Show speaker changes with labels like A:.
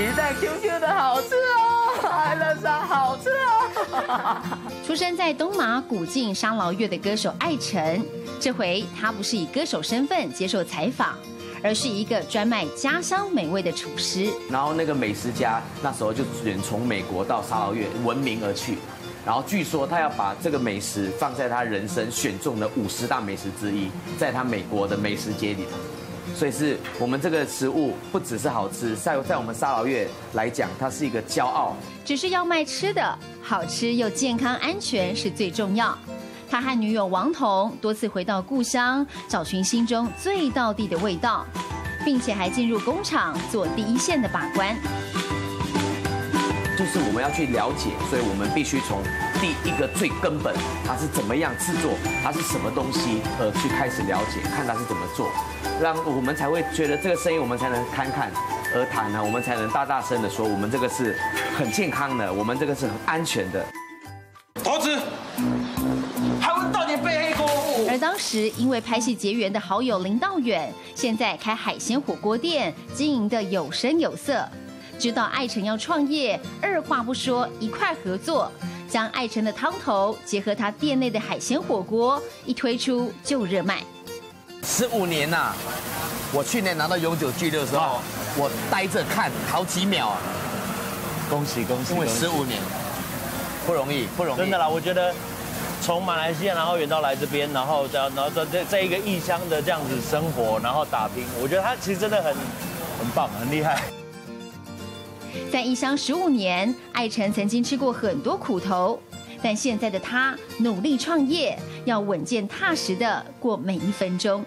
A: 鱼蛋 QQ 的好吃哦，爱乐沙好吃哦。
B: 出生在东马古晋沙劳越的歌手艾辰，这回他不是以歌手身份接受采访，而是一个专卖家乡美味的厨师。
A: 然后那个美食家那时候就远从美国到沙劳越闻名而去，然后据说他要把这个美食放在他人生选中的五十大美食之一，在他美国的美食街里头。所以是我们这个食物不只是好吃，在在我们沙劳月来讲，它是一个骄傲。
B: 只是要卖吃的，好吃又健康安全是最重要。他和女友王彤多次回到故乡，找寻心中最道地的味道，并且还进入工厂做第一线的把关。
A: 就是我们要去了解，所以我们必须从第一个最根本，它是怎么样制作，它是什么东西，而去开始了解，看它是怎么做，让我们才会觉得这个生意我们才能侃侃而谈呢，我们才能大大声的说，我们这个是很健康的，我们这个是很安全的。
C: 桃子，还会到你背黑锅。
B: 而当时因为拍戏结缘的好友林道远，现在开海鲜火锅店，经营的有声有色。知道艾成要创业，二话不说，一块合作，将艾成的汤头结合他店内的海鲜火锅，一推出就热卖。
A: 十五年呐、啊，我去年拿到永久居留的时候，我呆着看好几秒啊！
C: 恭喜恭喜！
A: 因为十五年不容易，不容易。
C: 真的啦，我觉得从马来西亚然后远到来这边，然后在然后在在在一个异乡的这样子生活，然后打拼，我觉得他其实真的很很棒，很厉害。
B: 在异乡十五年，艾辰曾经吃过很多苦头，但现在的他努力创业，要稳健踏实的过每一分钟。